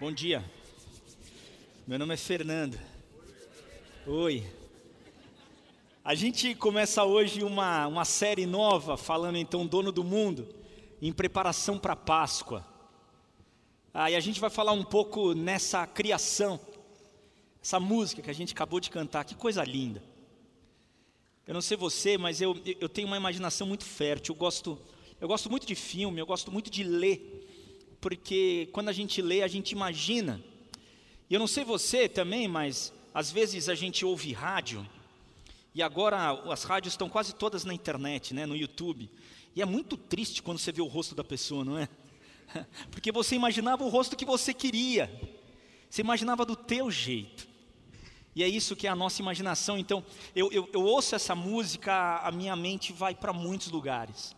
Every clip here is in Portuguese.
Bom dia. Meu nome é Fernando. Oi. A gente começa hoje uma, uma série nova falando então dono do mundo em preparação para a Páscoa. Aí a gente vai falar um pouco nessa criação, essa música que a gente acabou de cantar, que coisa linda. Eu não sei você, mas eu, eu tenho uma imaginação muito fértil. Eu gosto, eu gosto muito de filme, eu gosto muito de ler, porque quando a gente lê, a gente imagina. E eu não sei você também, mas às vezes a gente ouve rádio, e agora as rádios estão quase todas na internet, né, no YouTube. E é muito triste quando você vê o rosto da pessoa, não é? Porque você imaginava o rosto que você queria. Você imaginava do teu jeito. E é isso que é a nossa imaginação. Então, eu, eu, eu ouço essa música, a minha mente vai para muitos lugares.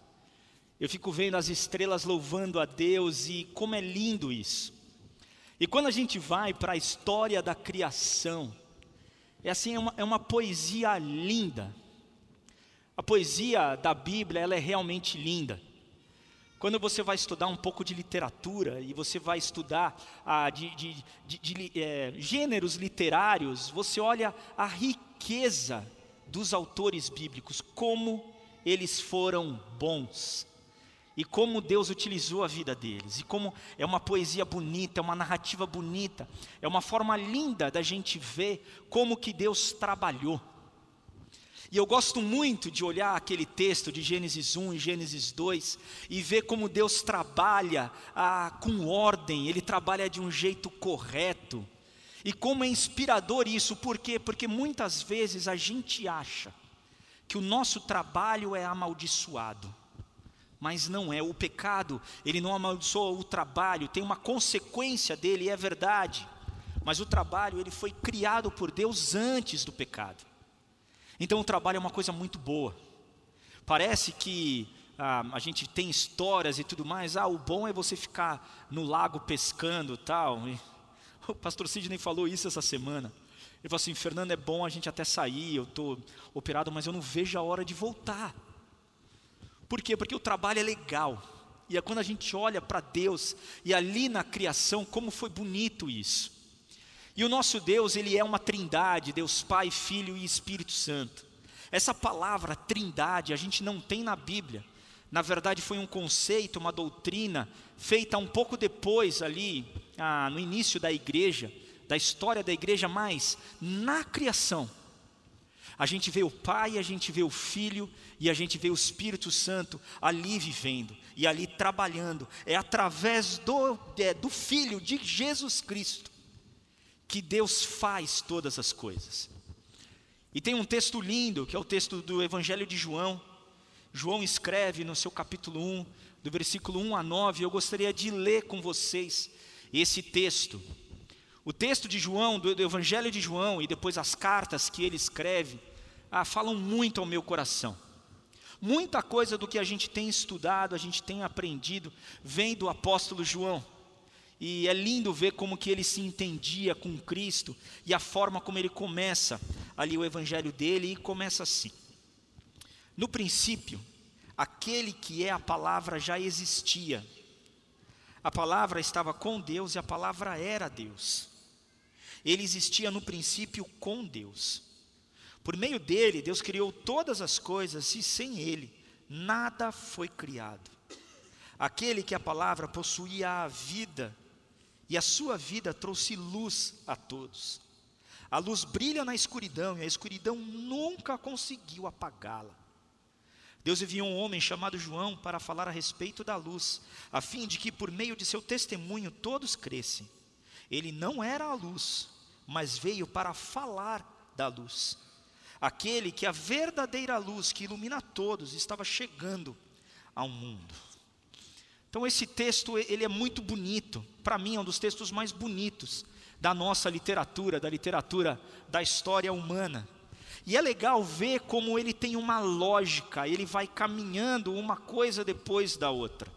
Eu fico vendo as estrelas louvando a Deus e como é lindo isso. E quando a gente vai para a história da criação, é assim, é uma, é uma poesia linda. A poesia da Bíblia, ela é realmente linda. Quando você vai estudar um pouco de literatura e você vai estudar ah, de, de, de, de é, gêneros literários, você olha a riqueza dos autores bíblicos, como eles foram bons e como Deus utilizou a vida deles, e como é uma poesia bonita, é uma narrativa bonita, é uma forma linda da gente ver como que Deus trabalhou. E eu gosto muito de olhar aquele texto de Gênesis 1 e Gênesis 2 e ver como Deus trabalha ah, com ordem, Ele trabalha de um jeito correto. E como é inspirador isso, por quê? Porque muitas vezes a gente acha que o nosso trabalho é amaldiçoado. Mas não é, o pecado, ele não amaldiçoa o trabalho, tem uma consequência dele, é verdade. Mas o trabalho, ele foi criado por Deus antes do pecado. Então o trabalho é uma coisa muito boa. Parece que ah, a gente tem histórias e tudo mais. Ah, o bom é você ficar no lago pescando tal. E o pastor Sidney falou isso essa semana. Ele falou assim: Fernando, é bom a gente até sair, eu estou operado, mas eu não vejo a hora de voltar. Por quê? Porque o trabalho é legal. E é quando a gente olha para Deus e ali na criação, como foi bonito isso. E o nosso Deus, ele é uma trindade, Deus Pai, Filho e Espírito Santo. Essa palavra trindade a gente não tem na Bíblia. Na verdade, foi um conceito, uma doutrina feita um pouco depois ali, ah, no início da igreja, da história da igreja, mas na criação. A gente vê o Pai, a gente vê o Filho e a gente vê o Espírito Santo ali vivendo e ali trabalhando. É através do, é, do Filho de Jesus Cristo que Deus faz todas as coisas. E tem um texto lindo, que é o texto do Evangelho de João. João escreve no seu capítulo 1, do versículo 1 a 9, eu gostaria de ler com vocês esse texto. O texto de João, do, do Evangelho de João, e depois as cartas que ele escreve, ah, falam muito ao meu coração. Muita coisa do que a gente tem estudado, a gente tem aprendido, vem do apóstolo João. E é lindo ver como que ele se entendia com Cristo e a forma como ele começa ali o evangelho dele e começa assim. No princípio, aquele que é a palavra já existia. A palavra estava com Deus e a palavra era Deus. Ele existia no princípio com Deus. Por meio dele, Deus criou todas as coisas e sem ele, nada foi criado. Aquele que a palavra possuía a vida, e a sua vida trouxe luz a todos. A luz brilha na escuridão e a escuridão nunca conseguiu apagá-la. Deus enviou um homem chamado João para falar a respeito da luz, a fim de que por meio de seu testemunho todos crescem. Ele não era a luz, mas veio para falar da luz. Aquele que a verdadeira luz que ilumina todos estava chegando ao mundo. Então esse texto ele é muito bonito, para mim é um dos textos mais bonitos da nossa literatura, da literatura da história humana. E é legal ver como ele tem uma lógica, ele vai caminhando uma coisa depois da outra.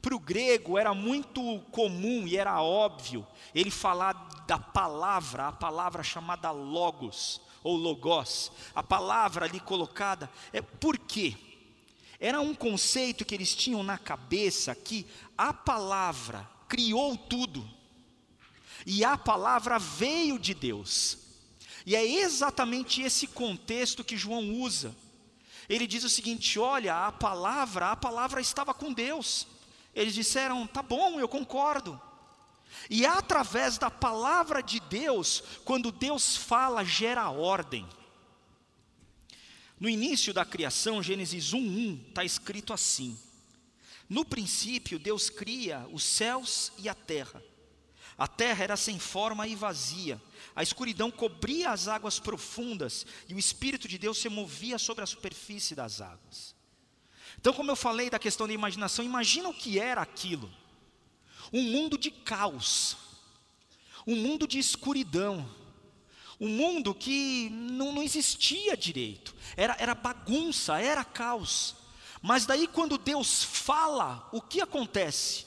Para o grego era muito comum e era óbvio ele falar da palavra, a palavra chamada logos ou logos, a palavra ali colocada. É por quê? Era um conceito que eles tinham na cabeça que a palavra criou tudo. E a palavra veio de Deus. E é exatamente esse contexto que João usa. Ele diz o seguinte: olha, a palavra, a palavra estava com Deus. Eles disseram: tá bom, eu concordo. E através da palavra de Deus, quando Deus fala, gera ordem. No início da criação, Gênesis 1:1, está escrito assim: No princípio, Deus cria os céus e a terra. A terra era sem forma e vazia, a escuridão cobria as águas profundas e o Espírito de Deus se movia sobre a superfície das águas. Então, como eu falei da questão da imaginação, imagina o que era aquilo: um mundo de caos, um mundo de escuridão, um mundo que não, não existia direito, era, era bagunça, era caos. Mas daí, quando Deus fala, o que acontece?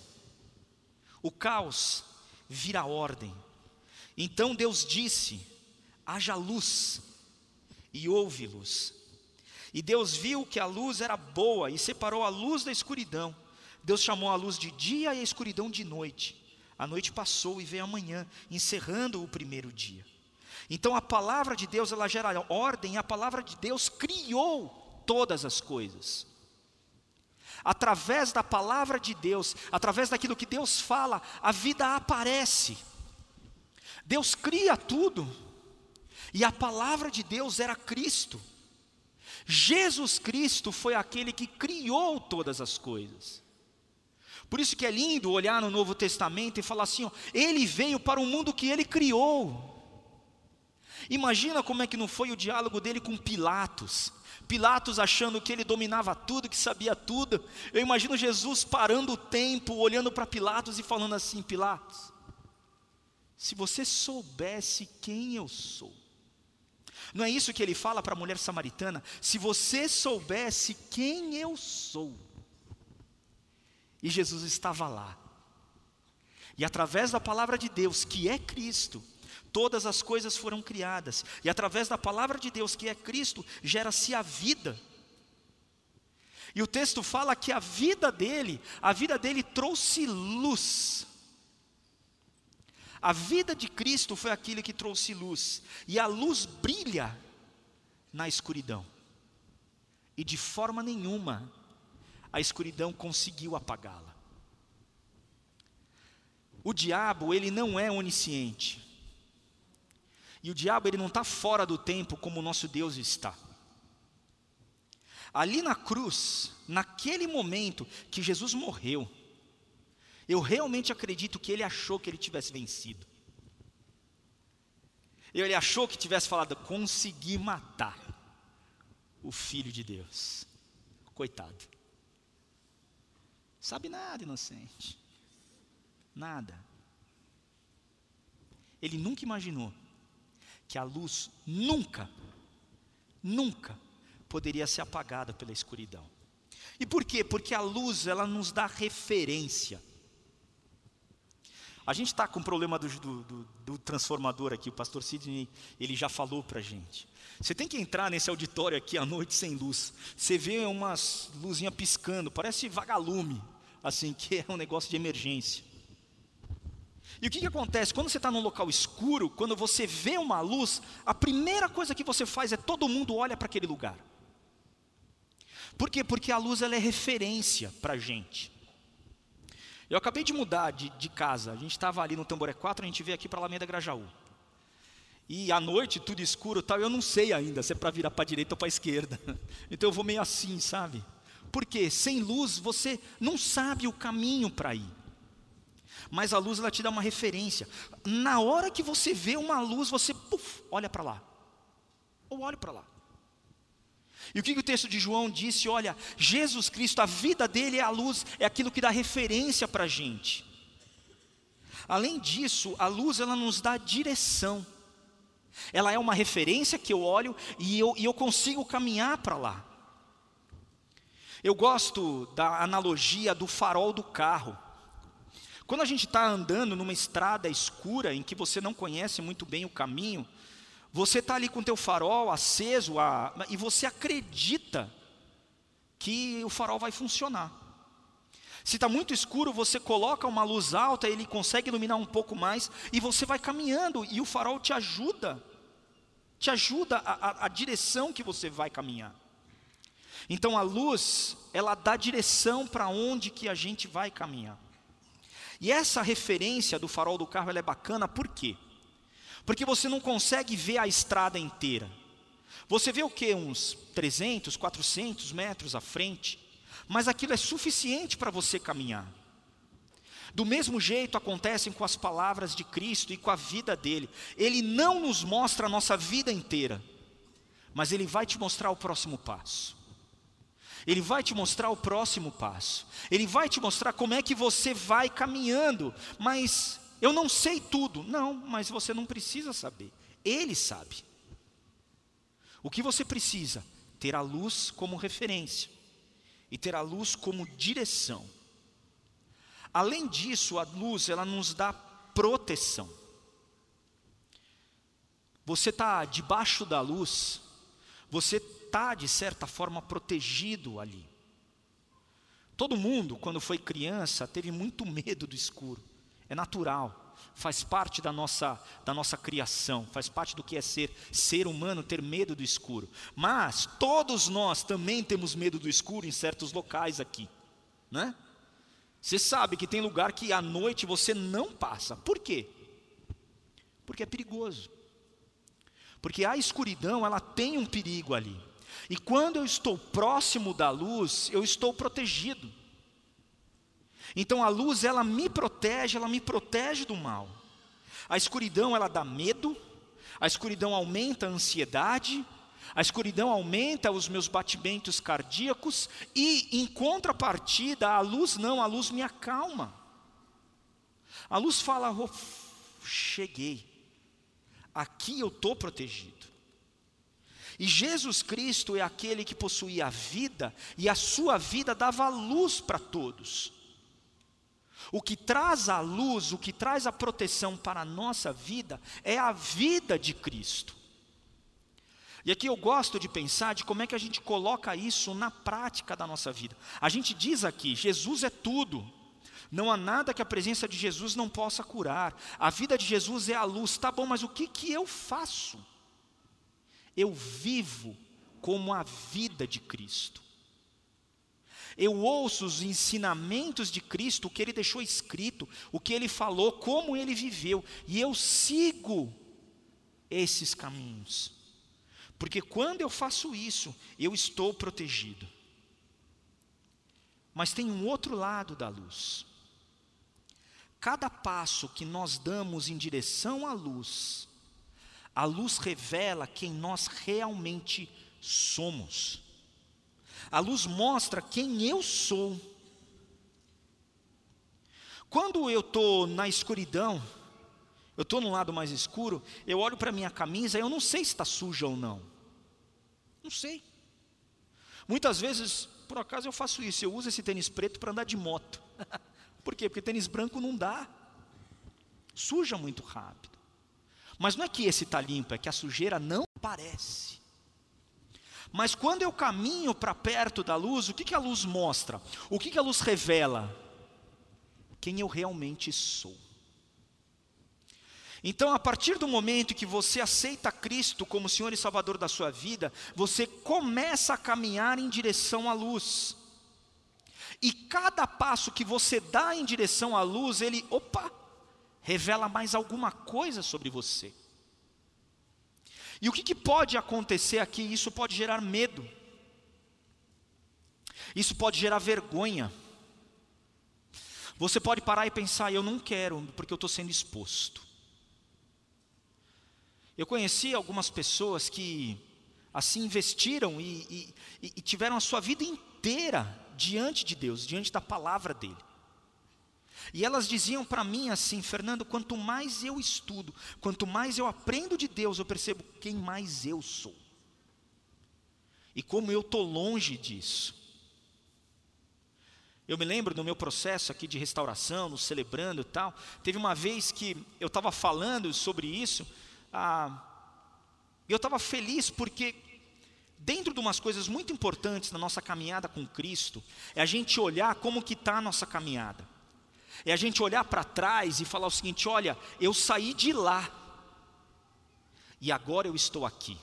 O caos vira ordem. Então Deus disse: haja luz, e houve luz. E Deus viu que a luz era boa e separou a luz da escuridão. Deus chamou a luz de dia e a escuridão de noite. A noite passou e veio a manhã, encerrando o primeiro dia. Então a palavra de Deus, ela gera ordem, a palavra de Deus criou todas as coisas. Através da palavra de Deus, através daquilo que Deus fala, a vida aparece. Deus cria tudo. E a palavra de Deus era Cristo. Jesus Cristo foi aquele que criou todas as coisas. Por isso que é lindo olhar no Novo Testamento e falar assim: ó, ele veio para o mundo que ele criou. Imagina como é que não foi o diálogo dele com Pilatos. Pilatos achando que ele dominava tudo, que sabia tudo. Eu imagino Jesus parando o tempo, olhando para Pilatos e falando assim: Pilatos, se você soubesse quem eu sou, não é isso que ele fala para a mulher samaritana? Se você soubesse quem eu sou. E Jesus estava lá. E através da palavra de Deus, que é Cristo, todas as coisas foram criadas. E através da palavra de Deus, que é Cristo, gera-se a vida. E o texto fala que a vida dele, a vida dele trouxe luz. A vida de Cristo foi aquilo que trouxe luz, e a luz brilha na escuridão. E de forma nenhuma a escuridão conseguiu apagá-la. O diabo, ele não é onisciente. E o diabo, ele não está fora do tempo como o nosso Deus está. Ali na cruz, naquele momento que Jesus morreu, eu realmente acredito que ele achou que ele tivesse vencido. Ele achou que tivesse falado, consegui matar o Filho de Deus. Coitado. Sabe nada, inocente. Nada. Ele nunca imaginou que a luz nunca, nunca poderia ser apagada pela escuridão. E por quê? Porque a luz ela nos dá referência. A gente está com o problema do, do, do, transformador aqui, o pastor Sidney, ele já falou para a gente. Você tem que entrar nesse auditório aqui à noite sem luz. Você vê umas luzinhas piscando, parece vagalume, assim, que é um negócio de emergência. E o que, que acontece? Quando você está num local escuro, quando você vê uma luz, a primeira coisa que você faz é todo mundo olha para aquele lugar. Por quê? Porque a luz ela é referência para a gente. Eu acabei de mudar de, de casa. A gente estava ali no Tamboré 4, a gente veio aqui para Alameda Grajaú. E à noite, tudo escuro tal, eu não sei ainda se é para virar para a direita ou para a esquerda. Então eu vou meio assim, sabe? Porque sem luz você não sabe o caminho para ir. Mas a luz ela te dá uma referência. Na hora que você vê uma luz, você puff, olha para lá. Ou olha para lá. E o que, que o texto de João disse? Olha, Jesus Cristo, a vida dele é a luz, é aquilo que dá referência para a gente. Além disso, a luz ela nos dá direção. Ela é uma referência que eu olho e eu, e eu consigo caminhar para lá. Eu gosto da analogia do farol do carro. Quando a gente está andando numa estrada escura em que você não conhece muito bem o caminho, você está ali com o teu farol aceso a, e você acredita que o farol vai funcionar. Se está muito escuro, você coloca uma luz alta, ele consegue iluminar um pouco mais e você vai caminhando e o farol te ajuda, te ajuda a, a, a direção que você vai caminhar. Então a luz, ela dá direção para onde que a gente vai caminhar. E essa referência do farol do carro é bacana, por quê? Porque você não consegue ver a estrada inteira. Você vê o que? Uns 300, 400 metros à frente. Mas aquilo é suficiente para você caminhar. Do mesmo jeito acontecem com as palavras de Cristo e com a vida dele. Ele não nos mostra a nossa vida inteira, mas ele vai te mostrar o próximo passo. Ele vai te mostrar o próximo passo. Ele vai te mostrar como é que você vai caminhando. Mas eu não sei tudo. Não, mas você não precisa saber. Ele sabe. O que você precisa? Ter a luz como referência e ter a luz como direção. Além disso, a luz ela nos dá proteção. Você está debaixo da luz, você está, de certa forma, protegido ali. Todo mundo, quando foi criança, teve muito medo do escuro. É natural, faz parte da nossa, da nossa criação, faz parte do que é ser ser humano ter medo do escuro. Mas todos nós também temos medo do escuro em certos locais aqui, né? Você sabe que tem lugar que à noite você não passa. Por quê? Porque é perigoso. Porque a escuridão, ela tem um perigo ali. E quando eu estou próximo da luz, eu estou protegido. Então a luz, ela me protege, ela me protege do mal. A escuridão, ela dá medo, a escuridão aumenta a ansiedade, a escuridão aumenta os meus batimentos cardíacos e, em contrapartida, a luz não, a luz me acalma. A luz fala: oh, cheguei, aqui eu estou protegido. E Jesus Cristo é aquele que possuía a vida, e a sua vida dava luz para todos. O que traz a luz, o que traz a proteção para a nossa vida, é a vida de Cristo. E aqui eu gosto de pensar de como é que a gente coloca isso na prática da nossa vida. A gente diz aqui: Jesus é tudo. Não há nada que a presença de Jesus não possa curar. A vida de Jesus é a luz. Tá bom, mas o que, que eu faço? eu vivo como a vida de Cristo. Eu ouço os ensinamentos de Cristo, o que ele deixou escrito, o que ele falou, como ele viveu, e eu sigo esses caminhos. Porque quando eu faço isso, eu estou protegido. Mas tem um outro lado da luz. Cada passo que nós damos em direção à luz, a luz revela quem nós realmente somos. A luz mostra quem eu sou. Quando eu estou na escuridão, eu estou no lado mais escuro, eu olho para minha camisa, eu não sei se está suja ou não. Não sei. Muitas vezes, por acaso, eu faço isso. Eu uso esse tênis preto para andar de moto. por quê? Porque tênis branco não dá. Suja muito rápido. Mas não é que esse está limpo, é que a sujeira não aparece. Mas quando eu caminho para perto da luz, o que, que a luz mostra? O que, que a luz revela? Quem eu realmente sou. Então, a partir do momento que você aceita Cristo como Senhor e Salvador da sua vida, você começa a caminhar em direção à luz. E cada passo que você dá em direção à luz, ele, opa, revela mais alguma coisa sobre você. E o que, que pode acontecer aqui? Isso pode gerar medo, isso pode gerar vergonha. Você pode parar e pensar: eu não quero, porque eu estou sendo exposto. Eu conheci algumas pessoas que assim investiram e, e, e tiveram a sua vida inteira diante de Deus, diante da palavra dele. E elas diziam para mim assim, Fernando, quanto mais eu estudo, quanto mais eu aprendo de Deus, eu percebo quem mais eu sou. E como eu estou longe disso. Eu me lembro no meu processo aqui de restauração, no celebrando e tal, teve uma vez que eu estava falando sobre isso, ah, eu estava feliz porque dentro de umas coisas muito importantes na nossa caminhada com Cristo, é a gente olhar como que está a nossa caminhada. É a gente olhar para trás e falar o seguinte: olha, eu saí de lá e agora eu estou aqui.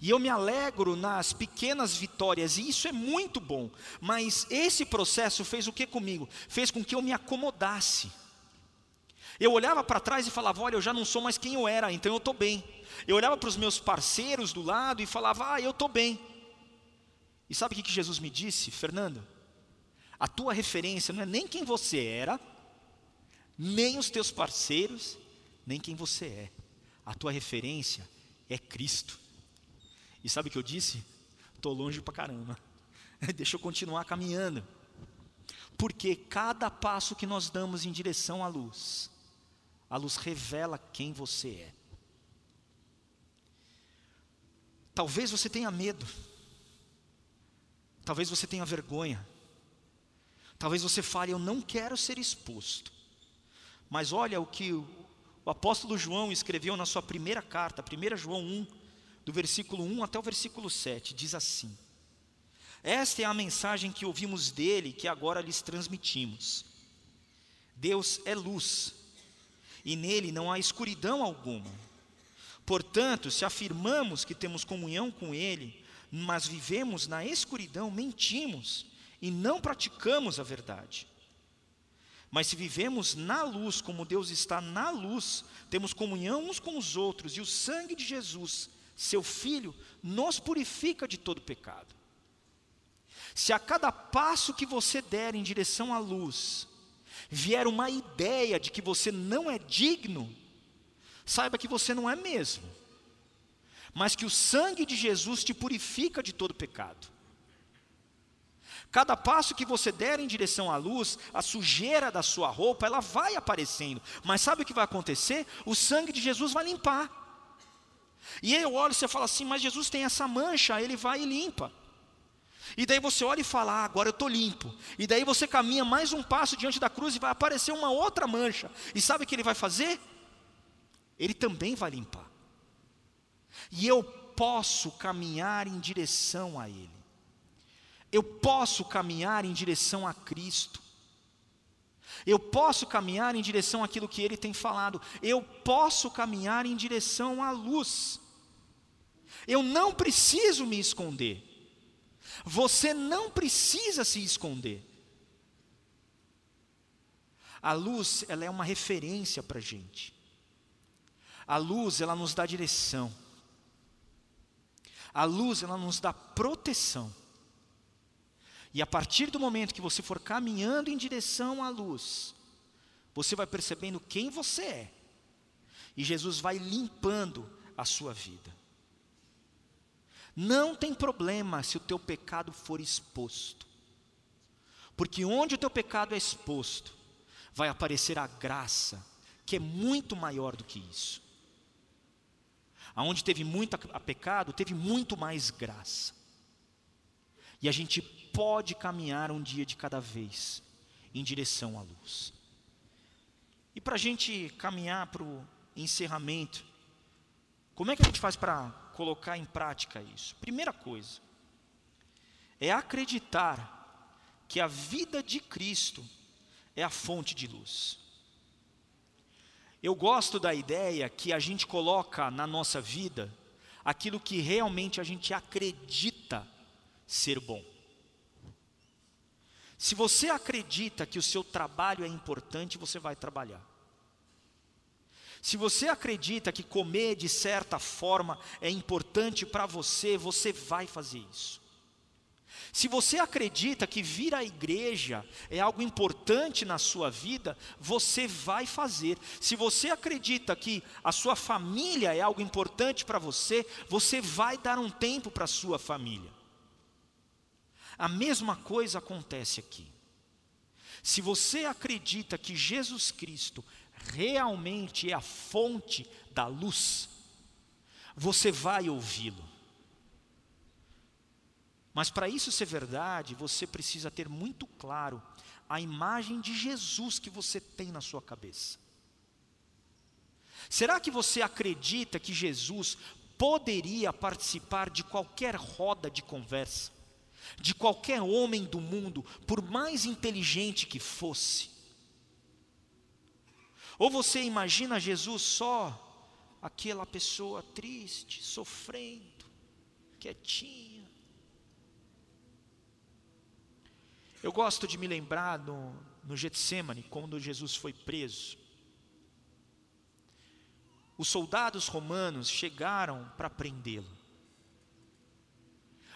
E eu me alegro nas pequenas vitórias, e isso é muito bom, mas esse processo fez o que comigo? Fez com que eu me acomodasse. Eu olhava para trás e falava: olha, eu já não sou mais quem eu era, então eu estou bem. Eu olhava para os meus parceiros do lado e falava: ah, eu estou bem. E sabe o que Jesus me disse, Fernando? A tua referência não é nem quem você era, nem os teus parceiros, nem quem você é. A tua referência é Cristo. E sabe o que eu disse? Estou longe pra caramba. Deixa eu continuar caminhando. Porque cada passo que nós damos em direção à luz, a luz revela quem você é. Talvez você tenha medo. Talvez você tenha vergonha. Talvez você fale, eu não quero ser exposto. Mas olha o que o, apóstolo João escreveu na sua primeira carta, 1 João 1, do versículo 1 até o versículo 7, diz assim: Esta é a mensagem que ouvimos dele, que agora lhes transmitimos. Deus é luz, e nele não há escuridão alguma. Portanto, se afirmamos que temos comunhão com ele, mas vivemos na escuridão, mentimos e não praticamos a verdade. Mas se vivemos na luz, como Deus está na luz, temos comunhão uns com os outros, e o sangue de Jesus, seu Filho, nos purifica de todo pecado. Se a cada passo que você der em direção à luz, vier uma ideia de que você não é digno, saiba que você não é mesmo, mas que o sangue de Jesus te purifica de todo pecado. Cada passo que você der em direção à luz, a sujeira da sua roupa, ela vai aparecendo. Mas sabe o que vai acontecer? O sangue de Jesus vai limpar. E eu olho e você fala assim, mas Jesus tem essa mancha, ele vai e limpa. E daí você olha e fala, ah, agora eu estou limpo. E daí você caminha mais um passo diante da cruz e vai aparecer uma outra mancha. E sabe o que ele vai fazer? Ele também vai limpar. E eu posso caminhar em direção a Ele eu posso caminhar em direção a Cristo. Eu posso caminhar em direção àquilo que Ele tem falado. Eu posso caminhar em direção à luz. Eu não preciso me esconder. Você não precisa se esconder. A luz, ela é uma referência para a gente. A luz, ela nos dá direção. A luz, ela nos dá proteção. E a partir do momento que você for caminhando em direção à luz, você vai percebendo quem você é. E Jesus vai limpando a sua vida. Não tem problema se o teu pecado for exposto. Porque onde o teu pecado é exposto, vai aparecer a graça, que é muito maior do que isso. Aonde teve muito a pecado, teve muito mais graça. E a gente pode caminhar um dia de cada vez em direção à luz. E para a gente caminhar para o encerramento, como é que a gente faz para colocar em prática isso? Primeira coisa, é acreditar que a vida de Cristo é a fonte de luz. Eu gosto da ideia que a gente coloca na nossa vida aquilo que realmente a gente acredita ser bom. Se você acredita que o seu trabalho é importante, você vai trabalhar. Se você acredita que comer de certa forma é importante para você, você vai fazer isso. Se você acredita que vir à igreja é algo importante na sua vida, você vai fazer. Se você acredita que a sua família é algo importante para você, você vai dar um tempo para a sua família. A mesma coisa acontece aqui. Se você acredita que Jesus Cristo realmente é a fonte da luz, você vai ouvi-lo. Mas para isso ser verdade, você precisa ter muito claro a imagem de Jesus que você tem na sua cabeça. Será que você acredita que Jesus poderia participar de qualquer roda de conversa, de qualquer homem do mundo, por mais inteligente que fosse? Ou você imagina Jesus só aquela pessoa triste, sofrendo, quietinha? Eu gosto de me lembrar no, no Getsemane, quando Jesus foi preso. Os soldados romanos chegaram para prendê-lo.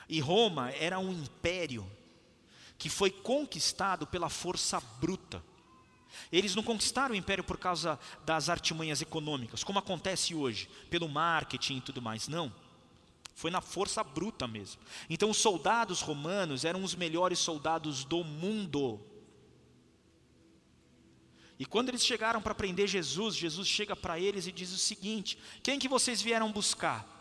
E Roma era um império que foi conquistado pela força bruta. Eles não conquistaram o império por causa das artimanhas econômicas, como acontece hoje, pelo marketing e tudo mais, não. Foi na força bruta mesmo. Então, os soldados romanos eram os melhores soldados do mundo. E quando eles chegaram para prender Jesus, Jesus chega para eles e diz o seguinte: Quem que vocês vieram buscar?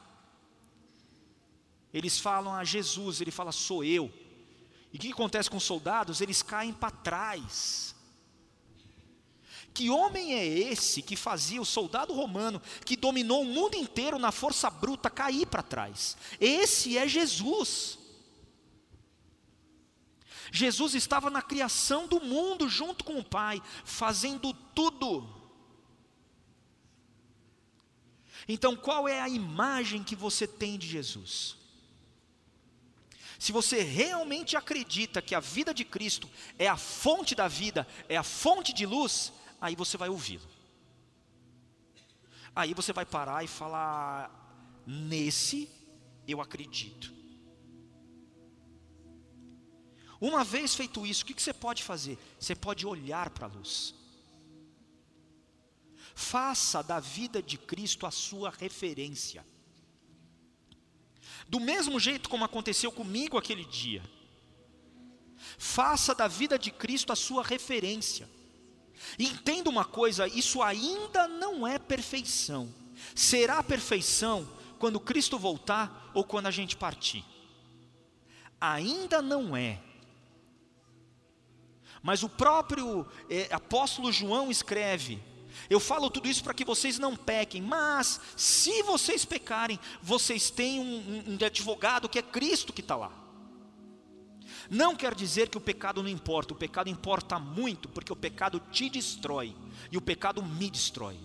Eles falam a Jesus, ele fala: Sou eu. E o que acontece com os soldados? Eles caem para trás. Que homem é esse que fazia o soldado romano, que dominou o mundo inteiro na força bruta, cair para trás? Esse é Jesus. Jesus estava na criação do mundo junto com o Pai, fazendo tudo. Então, qual é a imagem que você tem de Jesus? Se você realmente acredita que a vida de Cristo é a fonte da vida, é a fonte de luz, aí você vai ouvi-lo. Aí você vai parar e falar: nesse eu acredito. Uma vez feito isso, o que você pode fazer? Você pode olhar para a luz. Faça da vida de Cristo a sua referência. Do mesmo jeito como aconteceu comigo aquele dia. Faça da vida de Cristo a sua referência. Entenda uma coisa: isso ainda não é perfeição. Será perfeição quando Cristo voltar ou quando a gente partir. Ainda não é. Mas o próprio é, apóstolo João escreve: Eu falo tudo isso para que vocês não pequem, mas se vocês pecarem, vocês têm um, um, um advogado que é Cristo que está lá. Não quer dizer que o pecado não importa, o pecado importa muito, porque o pecado te destrói e o pecado me destrói.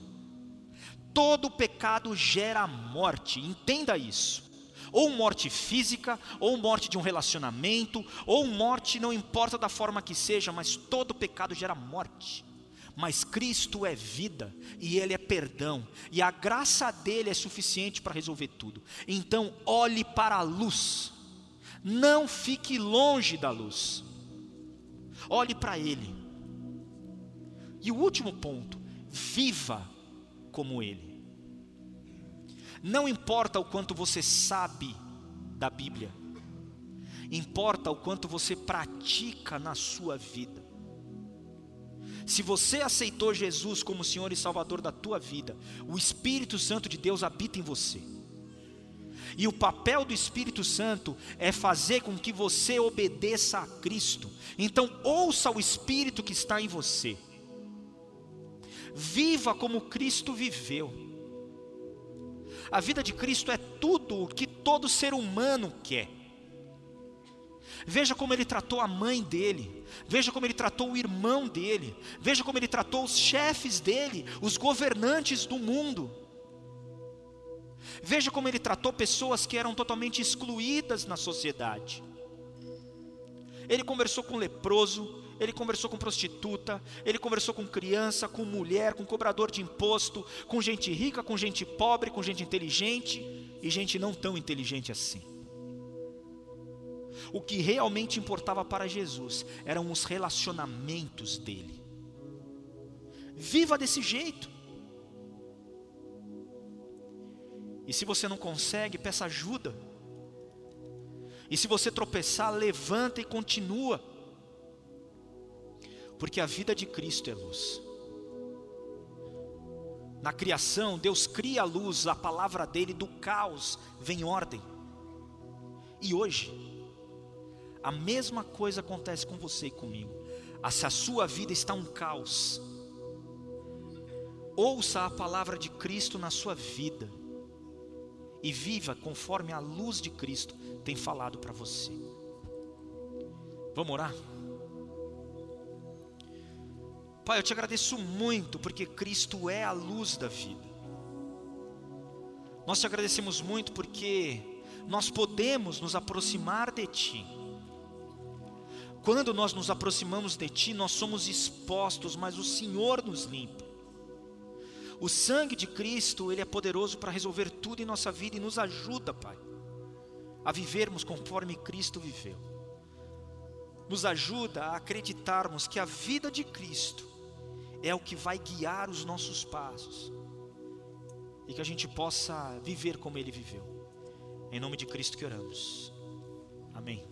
Todo pecado gera morte, entenda isso. Ou morte física, ou morte de um relacionamento, ou morte, não importa da forma que seja, mas todo pecado gera morte. Mas Cristo é vida e Ele é perdão, e a graça dele é suficiente para resolver tudo. Então, olhe para a luz não fique longe da luz. Olhe para Ele. E o último ponto: viva como Ele. Não importa o quanto você sabe da Bíblia, importa o quanto você pratica na sua vida. Se você aceitou Jesus como Senhor e Salvador da tua vida, o Espírito Santo de Deus habita em você. E o papel do Espírito Santo é fazer com que você obedeça a Cristo. Então, ouça o Espírito que está em você. Viva como Cristo viveu. A vida de Cristo é tudo o que todo ser humano quer. Veja como ele tratou a mãe dele, veja como ele tratou o irmão dele, veja como ele tratou os chefes dele, os governantes do mundo. Veja como ele tratou pessoas que eram totalmente excluídas na sociedade. Ele conversou com leproso, ele conversou com prostituta, ele conversou com criança, com mulher, com cobrador de imposto, com gente rica, com gente pobre, com gente inteligente e gente não tão inteligente assim. O que realmente importava para Jesus eram os relacionamentos dele. Viva desse jeito. E se você não consegue, peça ajuda. E se você tropeçar, levanta e continua. Porque a vida de Cristo é luz. Na criação, Deus cria a luz, a palavra dele, do caos vem ordem. E hoje, a mesma coisa acontece com você e comigo. Ah, se a sua vida está um caos, ouça a palavra de Cristo na sua vida e viva conforme a luz de Cristo tem falado para você. Vamos orar? Pai, eu te agradeço muito porque Cristo é a luz da vida. Nós te agradecemos muito porque nós podemos nos aproximar de Ti. Quando nós nos aproximamos de Ti, nós somos expostos, mas o Senhor nos limpa. O sangue de Cristo, ele é poderoso para resolver tudo em nossa vida e nos ajuda, Pai, a vivermos conforme Cristo viveu. Nos ajuda a acreditarmos que a vida de Cristo é o que vai guiar os nossos passos e que a gente possa viver como ele viveu. Em nome de Cristo que oramos. Amém.